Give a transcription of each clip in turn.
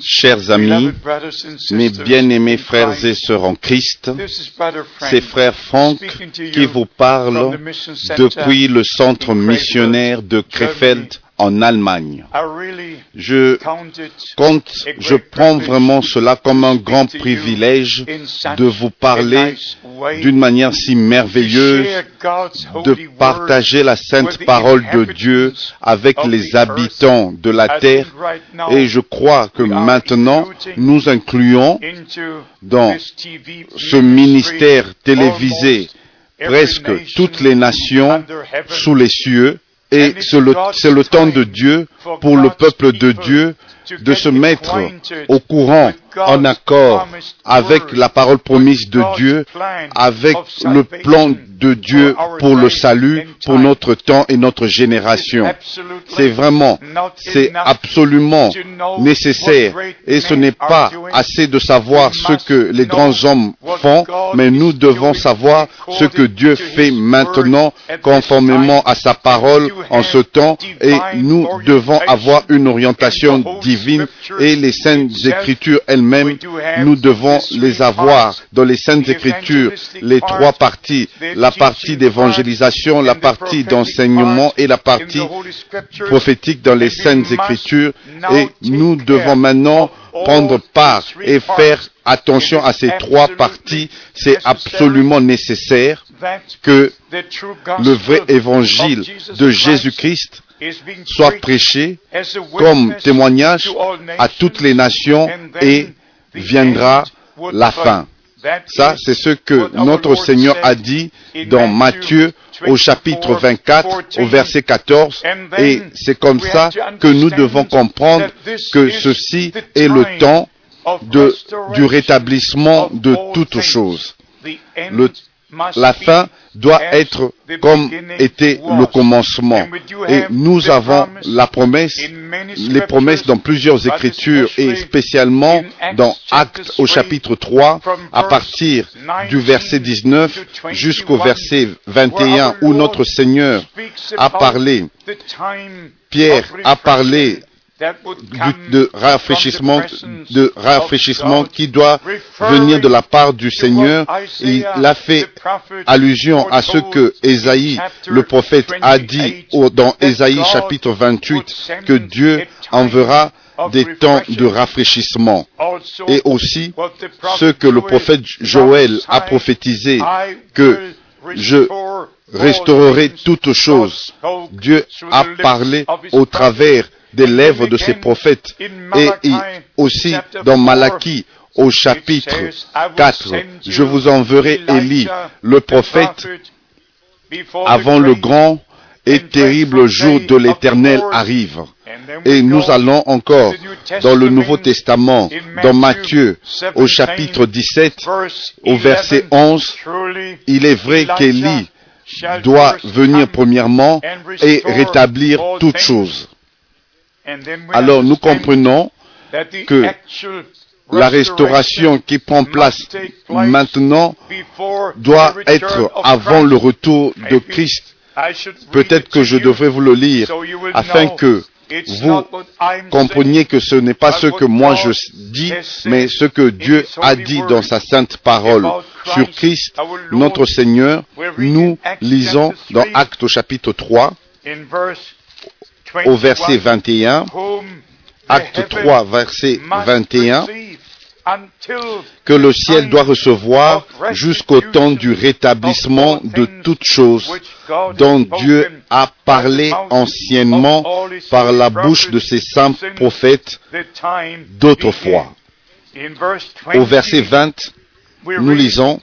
Chers amis, mes bien-aimés frères et sœurs en Christ, c'est frère Franck qui vous parle depuis le centre missionnaire de Krefeld en Allemagne. Je compte, je prends vraiment cela comme un grand privilège de vous parler d'une manière si merveilleuse, de partager la sainte parole de Dieu avec les habitants de la terre. Et je crois que maintenant, nous incluons dans ce ministère télévisé presque toutes les nations sous les cieux et c'est le, temps de Dieu pour le peuple de Dieu de se mettre au courant, en accord avec la parole promise de Dieu, avec le plan de Dieu pour le salut, pour notre temps et notre génération. C'est vraiment, c'est absolument nécessaire. Et ce n'est pas assez de savoir ce que les grands hommes font, mais nous devons savoir ce que Dieu fait maintenant conformément à sa parole en ce temps et nous devons avoir une orientation divine et les saintes écritures elles-mêmes, nous devons les avoir dans les saintes écritures, les trois parties, la partie d'évangélisation, la partie d'enseignement et la partie prophétique dans les saintes écritures. Et nous devons maintenant prendre part et faire attention à ces trois parties. C'est absolument nécessaire que le vrai évangile de Jésus-Christ soit prêché comme témoignage à toutes les nations et viendra la fin. Ça, c'est ce que notre Seigneur a dit dans Matthieu au chapitre 24, au verset 14. Et c'est comme ça que nous devons comprendre que ceci est le temps de, du rétablissement de toutes choses. Le, la fin doit être comme était le commencement. Et nous avons la promesse, les promesses dans plusieurs écritures et spécialement dans Actes au chapitre 3 à partir du verset 19 jusqu'au verset 21 où notre Seigneur a parlé, Pierre a parlé de rafraîchissement, de rafraîchissement qui doit venir de la part du Seigneur. Il a fait allusion à ce que Ésaïe, le prophète, a dit dans Ésaïe chapitre 28 que Dieu enverra des temps de rafraîchissement. Et aussi ce que le prophète Joël a prophétisé que je restaurerai toutes choses. Dieu a parlé au travers des lèvres de ses prophètes. Et aussi dans Malachie, au chapitre 4, je vous enverrai Élie, le prophète, avant le grand et terrible jour de l'Éternel arrive. Et nous allons encore dans le Nouveau Testament, dans Matthieu, au chapitre 17, au verset 11, il est vrai qu'Élie doit venir premièrement et rétablir toutes choses. Alors nous comprenons que la restauration qui prend place maintenant doit être avant le retour de Christ. Peut-être que je devrais vous le lire afin que vous compreniez que ce n'est pas ce que moi je dis, mais ce que Dieu a dit dans sa sainte parole sur Christ, notre Seigneur. Nous lisons dans Actes au chapitre 3, au verset 21, acte 3, verset 21, que le ciel doit recevoir jusqu'au temps du rétablissement de toutes choses dont Dieu a parlé anciennement par la bouche de ses saints prophètes d'autrefois. Au verset 20, nous lisons,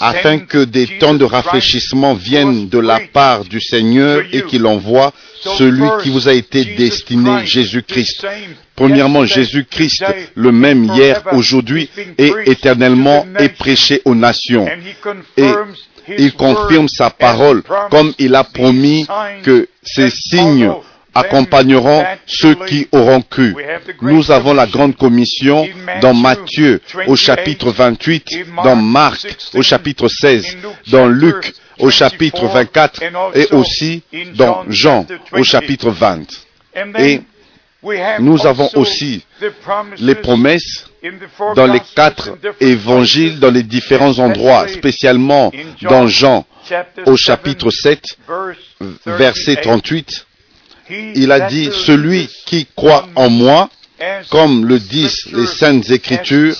afin que des temps de rafraîchissement viennent de la part du Seigneur et qu'il envoie celui qui vous a été destiné, Jésus-Christ. Premièrement, Jésus-Christ, le même hier, aujourd'hui et éternellement, est prêché aux nations. Et il confirme sa parole comme il a promis que ces signes accompagneront ceux qui auront cru. Nous avons la grande commission dans Matthieu au chapitre 28, dans Marc au chapitre 16, dans Luc au chapitre 24 et aussi dans Jean au chapitre 20. Et nous avons aussi les promesses dans les quatre évangiles, dans les différents endroits, spécialement dans Jean au chapitre 7, verset 38. Il a dit, celui qui croit en moi, comme le disent les saintes écritures,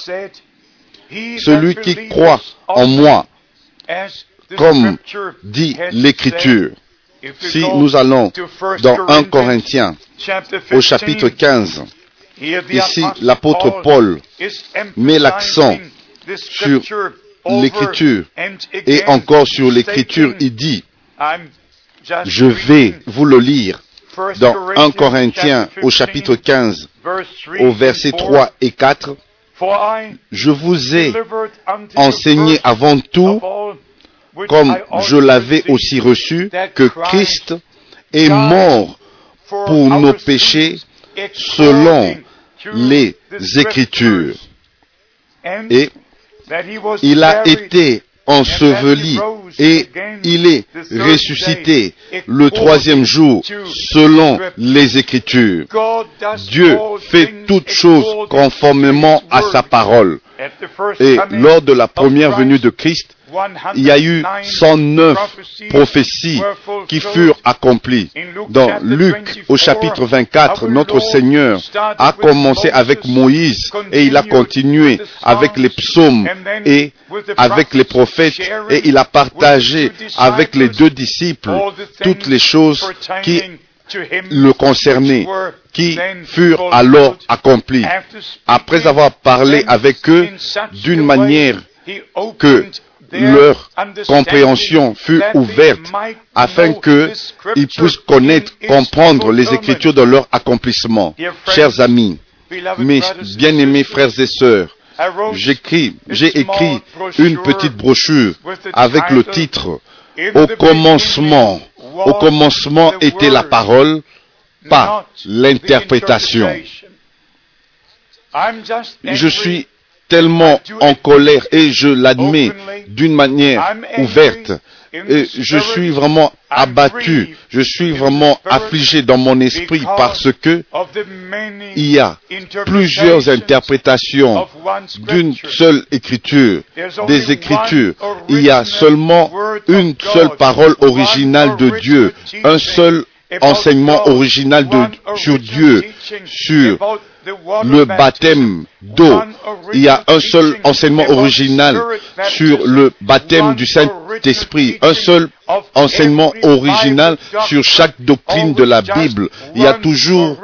celui qui croit en moi, comme dit l'écriture. Si nous allons dans 1 Corinthiens au chapitre 15, ici l'apôtre Paul met l'accent sur l'écriture et encore sur l'écriture, il dit, je vais vous le lire dans 1 Corinthiens au chapitre 15 au verset 3 et 4. Je vous ai enseigné avant tout comme je l'avais aussi reçu, que Christ est mort pour nos péchés selon les Écritures. Et il a été enseveli et il est ressuscité le troisième jour selon les Écritures. Dieu fait toutes choses conformément à sa parole. Et lors de la première venue de Christ, il y a eu 109 prophéties qui furent accomplies. Dans Luc, au chapitre 24, notre Seigneur a commencé avec Moïse et il a continué avec les psaumes et avec les prophètes et il a partagé avec les deux disciples toutes les choses qui le concernaient, qui furent alors accomplies. Après avoir parlé avec eux d'une manière que leur compréhension fut ouverte afin qu'ils puissent connaître, comprendre les Écritures de leur accomplissement. Chers amis, mes bien-aimés frères et sœurs, j'écris, j'ai écrit une petite brochure avec le titre Au commencement, au commencement était la parole, pas l'interprétation. Je suis tellement en colère et je l'admets d'une manière ouverte. Et je suis vraiment abattu, je suis vraiment affligé dans mon esprit parce que il y a plusieurs interprétations d'une seule écriture, des écritures. Il y a seulement une seule parole originale de Dieu, un seul enseignement original de, sur Dieu, sur le baptême d'eau. Il y a un seul enseignement original sur le baptême du Saint-Esprit, un seul enseignement original sur chaque doctrine de la Bible. Il y a toujours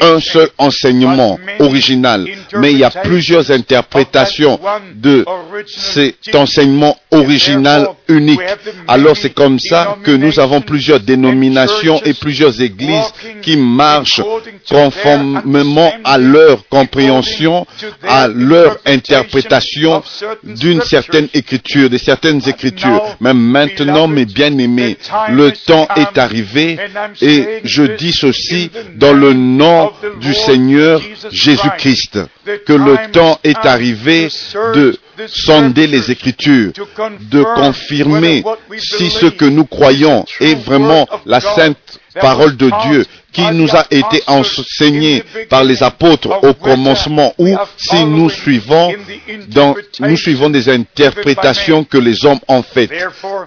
un seul enseignement original, mais il y a plusieurs interprétations de cet enseignement original unique. Alors c'est comme ça que nous avons plusieurs dénominations et plusieurs églises qui marchent conformément à leur compréhension, à leur interprétation d'une certaine écriture, de certaines écritures. Mais maintenant, mes bien-aimés, le temps est arrivé et je dis ceci dans le nom du Seigneur Jésus-Christ, que le temps est arrivé de sonder les Écritures, de confirmer si ce que nous croyons est vraiment la sainte parole de Dieu qui nous a été enseignée par les apôtres au commencement ou si nous suivons dans, nous suivons des interprétations que les hommes ont faites.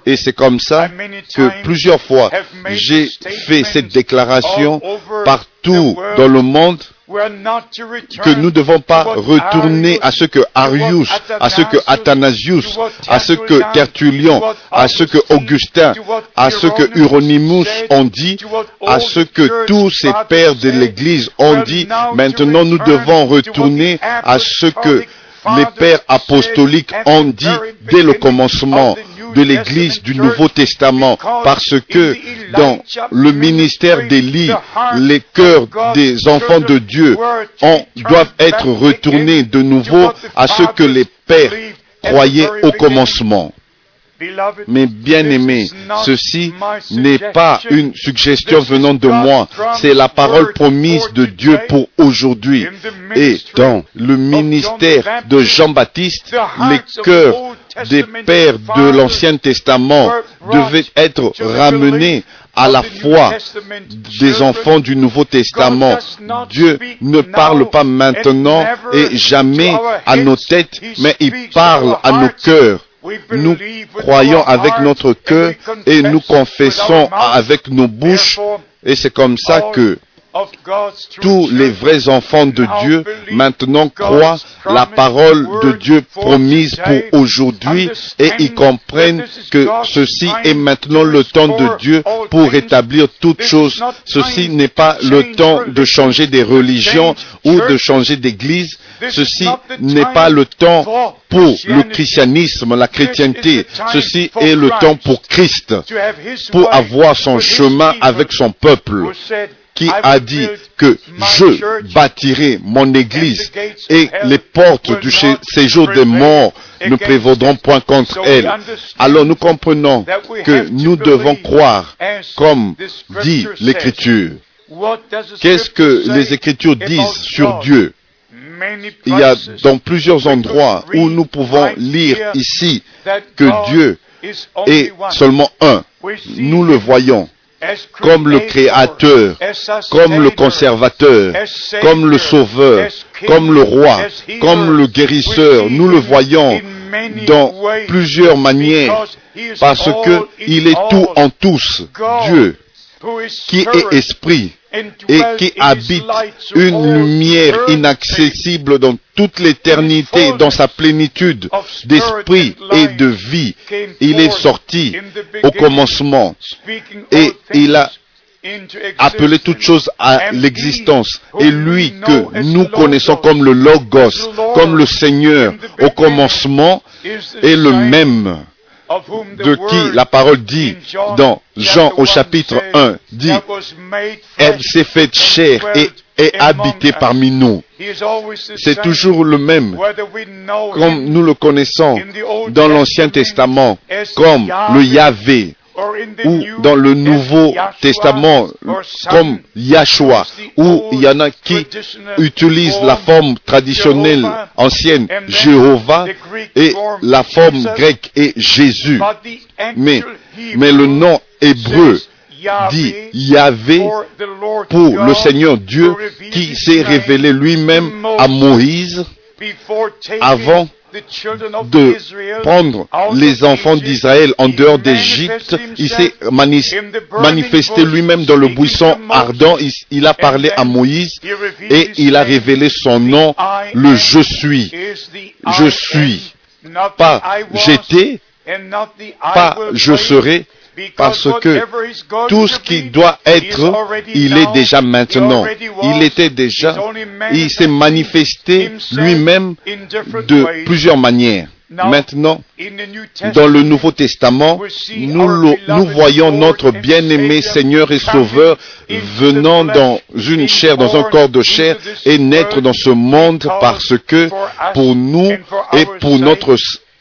Et c'est comme ça que plusieurs fois j'ai fait cette déclaration partout dans le monde que nous ne devons pas retourner à ce que Arius, à ce que Athanasius, à ce que Tertullian, à ce que Augustin, à ce que Hieronymus ont dit, à ce que tous ces pères de l'Église ont dit. Maintenant, nous devons retourner à ce que les pères apostoliques ont dit dès le commencement de l'Église du Nouveau Testament, parce que dans le ministère d'Élie, les cœurs des enfants de Dieu doivent être retournés de nouveau à ce que les pères croyaient au commencement. Mais bien aimé, ceci n'est pas une suggestion venant de moi, c'est la parole promise de Dieu pour aujourd'hui. Et dans le ministère de Jean-Baptiste, les cœurs des pères de l'Ancien Testament devaient être ramenés à la foi des enfants du Nouveau Testament. Dieu ne parle pas maintenant et jamais à nos têtes, mais il parle à nos cœurs. Nous croyons avec notre cœur et nous confessons avec nos bouches. Et c'est comme ça que tous les vrais enfants de Dieu maintenant croient la parole de Dieu promise pour aujourd'hui et ils comprennent que ceci est maintenant le temps de Dieu pour rétablir toutes choses. Ceci n'est pas le temps de changer des religions ou de changer d'église. Ceci n'est pas le temps pour le christianisme, la chrétienté. Ceci est le temps pour Christ, pour avoir son chemin avec son peuple qui a dit que je bâtirai mon église et les portes du séjour des morts ne prévaudront point contre elle. Alors nous comprenons que nous devons croire comme dit l'Écriture. Qu'est-ce que les Écritures disent sur Dieu? Il y a dans plusieurs endroits où nous pouvons lire ici que Dieu est seulement un. Nous le voyons comme le Créateur, comme le Conservateur, comme le Sauveur, comme le Roi, comme le Guérisseur. Nous le voyons dans plusieurs manières parce qu'il est tout en tous, Dieu, qui est esprit et qui habite une lumière inaccessible dans toute l'éternité, dans sa plénitude d'esprit et de vie. Il est sorti au commencement et il a appelé toutes choses à l'existence. Et lui que nous connaissons comme le Logos, comme le Seigneur au commencement, est le même de qui la parole dit dans Jean au chapitre 1, dit, elle s'est faite chair et est habitée parmi nous. C'est toujours le même, comme nous le connaissons dans l'Ancien Testament, comme le Yahvé, ou dans le Nouveau Testament comme Yahshua, où il y en a qui utilisent la forme traditionnelle ancienne Jéhovah et la forme grecque est Jésus. Mais, mais le nom hébreu dit Yahvé pour le Seigneur Dieu qui s'est révélé lui-même à Moïse avant de prendre les enfants d'Israël en dehors d'Égypte. Il s'est manifesté lui-même dans le buisson ardent. Il, a parlé à Moïse et il a révélé son nom, le Je suis. Je suis. Pas j'étais, pas je serai, parce que tout ce qui doit être, il est déjà maintenant. Il était déjà, il s'est manifesté lui-même de plusieurs manières. Maintenant, dans le Nouveau Testament, nous, nous voyons notre bien-aimé Seigneur et Sauveur venant dans une chair, dans un corps de chair et naître dans ce monde parce que pour nous et pour notre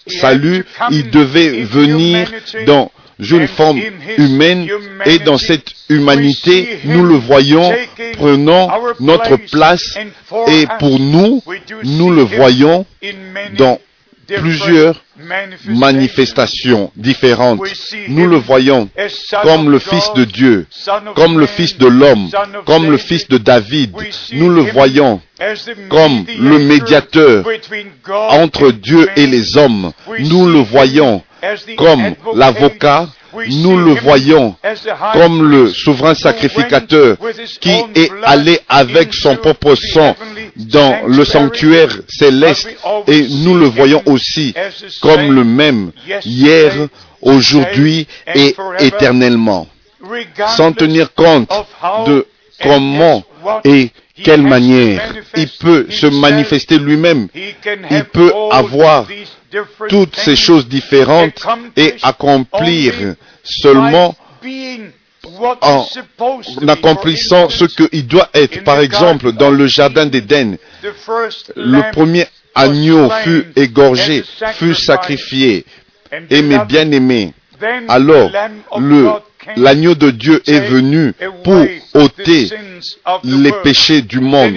salut, il devait venir dans une forme humaine et dans cette humanité, nous le voyons prenant notre place et pour nous, nous le voyons dans plusieurs manifestations différentes. Nous le voyons comme le Fils de Dieu, comme le Fils de l'homme, comme le Fils de David. Nous le voyons comme le médiateur entre Dieu et les hommes. Nous le voyons comme l'avocat, nous le voyons. comme le souverain sacrificateur qui est allé avec son propre sang dans le sanctuaire céleste. et nous le voyons aussi comme le même hier, aujourd'hui et éternellement, sans tenir compte de comment et quelle manière il peut se manifester lui-même. Il peut avoir toutes ces choses différentes et accomplir seulement en accomplissant ce qu'il doit être. Par exemple, dans le jardin d'Éden, le premier agneau fut égorgé, fut sacrifié. Et bien-aimés, alors le l'agneau de Dieu est venu pour ôter les péchés du monde.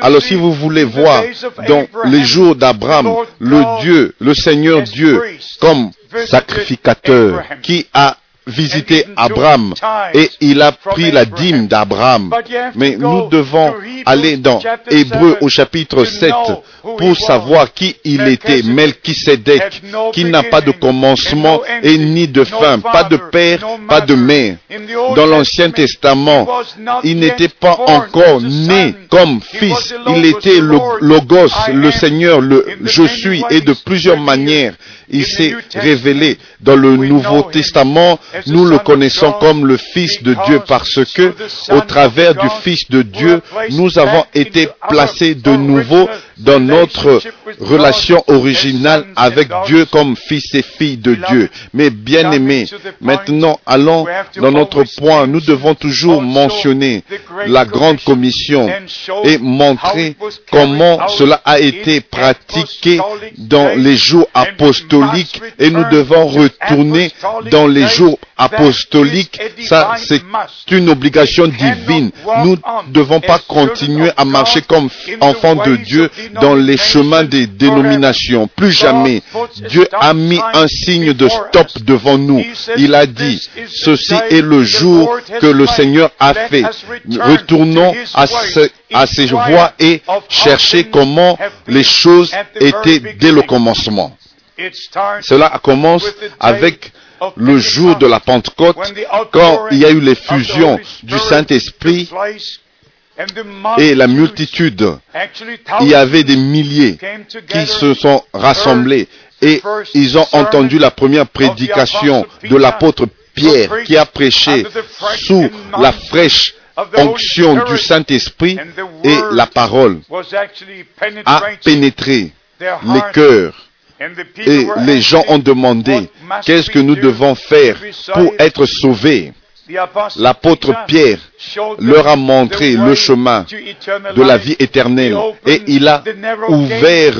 Alors si vous voulez voir dans les jours d'Abraham, le Dieu, le Seigneur Dieu, comme sacrificateur qui a visité Abraham. et il a pris la dîme d'Abraham. Mais nous devons aller dans Hébreu au chapitre 7 pour savoir qui il était, Melchisedec, qui n'a pas de commencement et ni de fin, pas de père, pas de mère. Dans l'Ancien Testament, il n'était pas encore né comme fils. Il était le Logos, le Seigneur, le Je suis, et de plusieurs manières, il s'est révélé. Dans le Nouveau Testament, nous le connaissons comme le Fils de Dieu parce que, au travers du Fils de Dieu, nous avons été placés de nouveau dans notre relation originale avec Dieu comme fils et fille de Dieu. Mais bien aimés, maintenant allons dans notre point. Nous devons toujours mentionner la grande commission et montrer comment cela a été pratiqué dans les jours apostoliques et nous devons retourner dans les jours apostoliques. Ça, c'est une obligation divine. Nous ne devons pas continuer à marcher comme enfants de Dieu dans les chemins des dénominations. Plus jamais. Dieu a mis un signe de stop devant nous. Il a dit, ceci est le jour que le Seigneur a fait. Retournons à, à ses voies et chercher comment les choses étaient dès le commencement. Cela commence avec le jour de la Pentecôte, quand il y a eu l'effusion du Saint-Esprit et la multitude, il y avait des milliers qui se sont rassemblés. Et ils ont entendu la première prédication de l'apôtre Pierre qui a prêché sous la fraîche onction du Saint-Esprit et la parole a pénétré les cœurs. Et les gens ont demandé, qu'est-ce que nous devons faire pour être sauvés? L'apôtre Pierre leur a montré le chemin de la vie éternelle et il a ouvert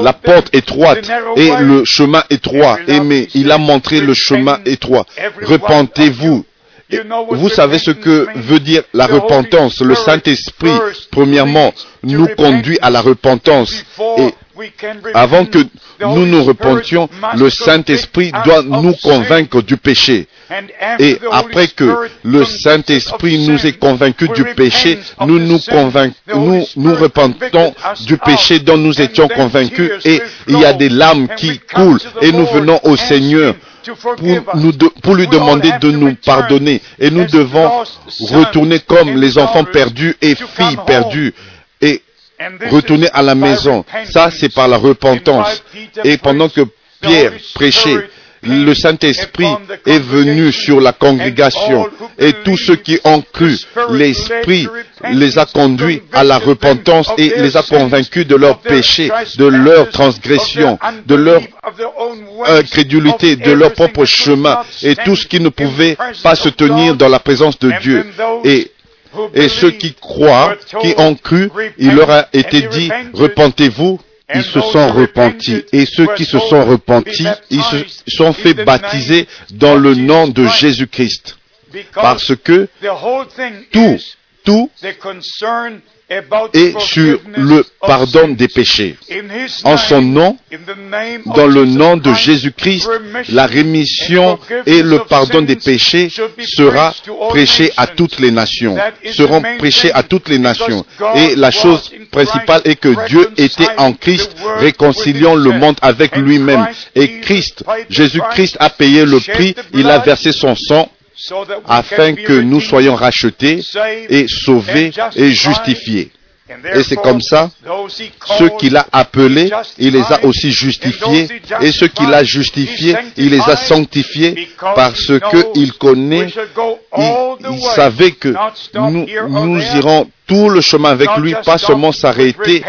la porte étroite et le chemin étroit. Mais il a montré le chemin étroit. Repentez-vous vous savez ce que veut dire la repentance. Le Saint-Esprit, premièrement, nous conduit à la repentance. Et avant que nous nous repentions, le Saint-Esprit doit nous convaincre du péché. Et après que le Saint-Esprit nous ait convaincus du péché, nous nous, nous nous repentons du péché dont nous étions convaincus et il y a des larmes qui coulent et nous venons au Seigneur pour, nous pour lui demander de nous pardonner. Et nous devons retourner comme les enfants perdus et filles perdues et retourner à la maison. Ça, c'est par la repentance. Et pendant que Pierre prêchait, le Saint-Esprit est venu sur la congrégation et tous ceux qui ont cru, l'Esprit les a conduits à la repentance et les a convaincus de leur péché, de leur transgression, de leur incrédulité, de leur propre chemin et tout ce qui ne pouvait pas se tenir dans la présence de Dieu. Et et ceux qui croient, qui ont cru, il leur a été dit, repentez-vous ils se sont repentis. Et ceux qui se sont repentis, ils se sont fait baptiser dans le nom de Jésus-Christ. Parce que tout, tout et sur le pardon des péchés. En son nom, dans le nom de Jésus-Christ, la rémission et le pardon des péchés sera prêché à toutes les nations, seront prêchés à toutes les nations. Et la chose principale est que Dieu était en Christ, réconciliant le monde avec lui-même. Et Christ, Jésus-Christ a payé le prix, il a versé son sang afin que nous soyons rachetés et sauvés et justifiés. Et c'est comme ça, ceux qu'il a appelés, il les a aussi justifiés, et ceux qu'il a justifiés, il les a sanctifiés, parce qu'il connaît, il, savait que nous, nous irons tout le chemin avec lui, pas seulement s'arrêter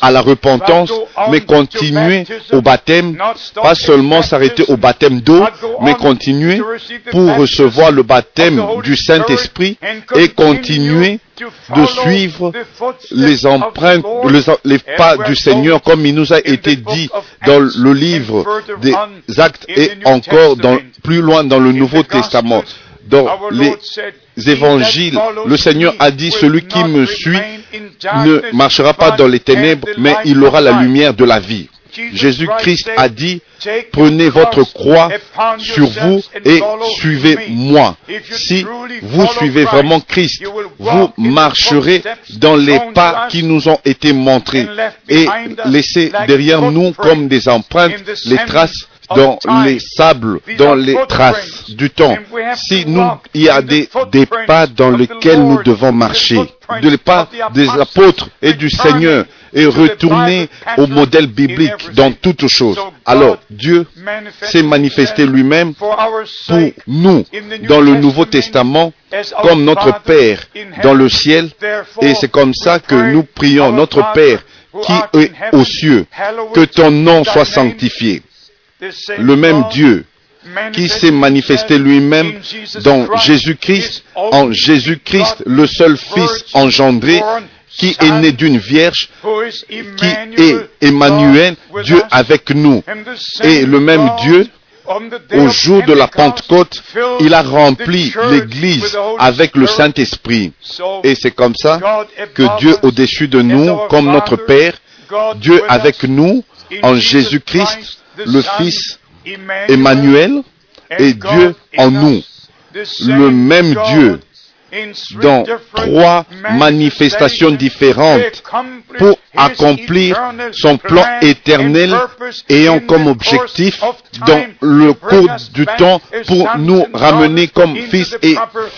à la repentance, mais continuer au baptême, pas seulement s'arrêter au baptême d'eau, mais continuer pour recevoir le baptême du Saint-Esprit et continuer de suivre les empreintes, les, pas du Seigneur comme il nous a été dit dans le livre des actes et encore plus loin dans le Nouveau Testament. Dans les évangiles, le Seigneur a dit, celui qui me suit ne marchera pas dans les ténèbres, mais il aura la lumière de la vie. Jésus-Christ a dit, prenez votre croix sur vous et suivez-moi. Si vous suivez vraiment Christ, vous marcherez dans les pas qui nous ont été montrés et laissez derrière nous comme des empreintes les traces dans les sables, dans les traces du temps. Si nous, il y a des, des pas dans lesquels nous devons marcher, des pas des apôtres et du Seigneur, et retourner au modèle biblique dans toutes choses. Alors Dieu s'est manifesté lui-même pour nous dans le Nouveau Testament comme notre Père dans le ciel. Et c'est comme ça que nous prions notre Père qui est aux cieux, que ton nom soit sanctifié. Le même Dieu qui s'est manifesté lui-même dans Jésus-Christ, en Jésus-Christ, le seul Fils engendré, qui est né d'une vierge, qui est Emmanuel, Dieu avec nous. Et le même Dieu, au jour de la Pentecôte, il a rempli l'Église avec le Saint-Esprit. Et c'est comme ça que Dieu au-dessus de nous, comme notre Père, Dieu avec nous, en Jésus-Christ, le Fils Emmanuel, et Dieu en nous. Le même Dieu dans trois manifestations différentes pour accomplir son plan éternel ayant comme objectif dans le cours du temps pour nous ramener comme fils et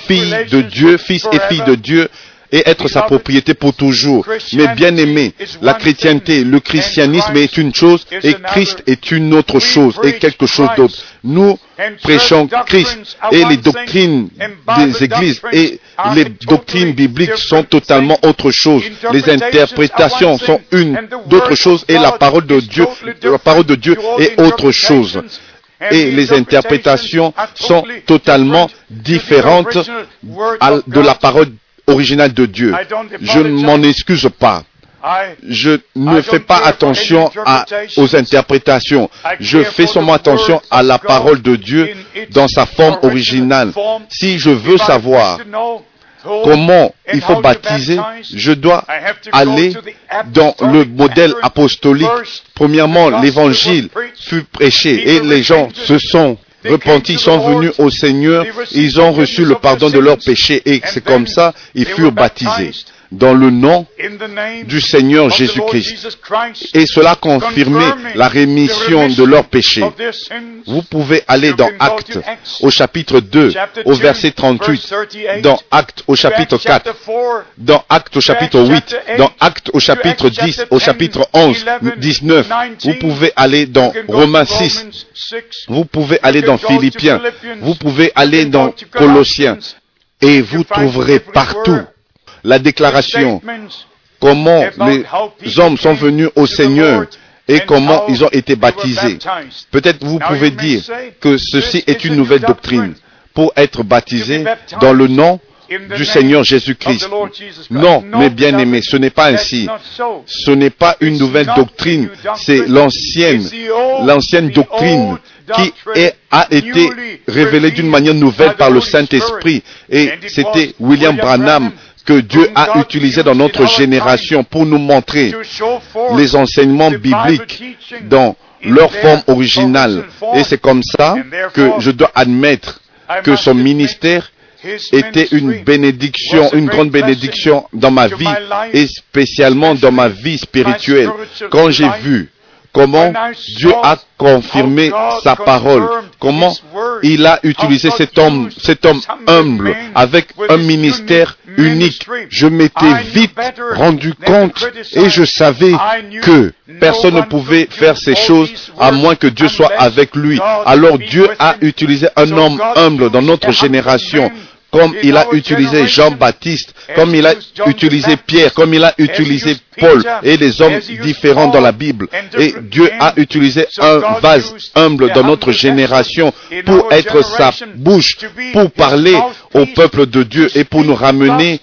filles de Dieu, fils et filles de Dieu et être sa propriété pour toujours. Mais bien aimé, la chrétienté, le christianisme est une chose et Christ est une autre chose et quelque chose d'autre. Nous prêchons Christ et les doctrines des églises et les doctrines bibliques sont totalement autre chose. Les interprétations sont une d'autre chose et la parole de Dieu, la parole de Dieu est autre chose et les interprétations sont totalement différentes de la parole original de Dieu. Je ne m'en excuse pas. Je ne fais pas attention aux interprétations. Je fais seulement attention à la parole de Dieu dans sa forme originale. Si je veux savoir comment il faut baptiser, je dois aller dans le modèle apostolique. Premièrement, l'évangile fut prêché et les gens se sont repentis, sont venus au Seigneur, ils ont reçu le pardon de leurs péchés et c'est comme ça ils furent baptisés dans le nom du Seigneur Jésus-Christ. Et cela confirmait la rémission de leurs péchés. Vous pouvez aller dans Actes au chapitre 2, au verset 38, dans Actes au chapitre 4, dans Actes au chapitre 8, dans Actes au chapitre 10, au chapitre 11, 19. Vous pouvez aller dans Romains 6, vous pouvles aller dans Philippiens, vous pouvez aller dans Colossiens, et vous trouverez partout la déclaration, comment les hommes sont venus au Seigneur et comment ils ont été baptisés. Peut-être vous pouvez dire que ceci est une nouvelle doctrine pour être baptisé dans le nom du Seigneur Jésus-Christ. Non, mes bien-aimés, ce n'est pas ainsi. Ce n'est pas une nouvelle doctrine, c'est l'ancienne, l'ancienne doctrine qui a été révélée d'une manière nouvelle par le Saint-Esprit. Et c'était William Branham que Dieu a utilisé dans notre génération pour nous montrer les enseignements bibliques dans leur forme originale. Et c'est comme ça que je dois admettre que son ministère était une bénédiction, une grande bénédiction dans ma vie et spécialement dans ma vie spirituelle. Quand j'ai vu comment Dieu a confirmé sa parole, comment il a utilisé cet homme, cet homme humble avec un ministère unique. Je m'étais vite rendu compte et je savais que personne ne pouvait faire ces choses à moins que Dieu soit avec lui. Alors Dieu a utilisé un homme humble dans notre génération comme il a utilisé Jean-Baptiste, comme il a utilisé Pierre, comme il a utilisé Paul et des hommes différents dans la Bible. Et Dieu a utilisé un vase humble dans notre génération pour être sa bouche, pour parler au peuple de Dieu et pour nous ramener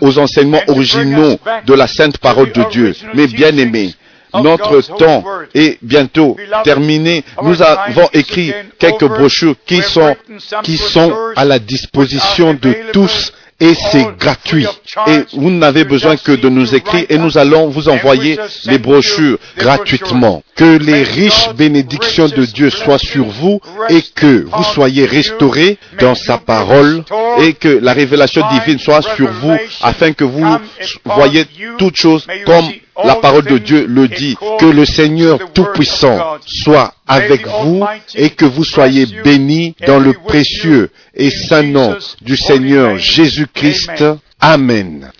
aux enseignements originaux de la sainte parole de Dieu. Mais bien aimés, notre temps est bientôt terminé. Nous avons écrit quelques brochures qui sont, qui sont à la disposition de tous et c'est gratuit. Et vous n'avez besoin que de nous écrire et nous allons vous envoyer les brochures gratuitement. Que les riches bénédictions de Dieu soient sur vous et que vous soyez restaurés dans sa parole et que la révélation divine soit sur vous afin que vous voyez toutes choses comme la parole de Dieu le dit, que le Seigneur Tout-Puissant soit avec vous et que vous soyez bénis dans le précieux et saint nom du Seigneur Jésus-Christ. Amen.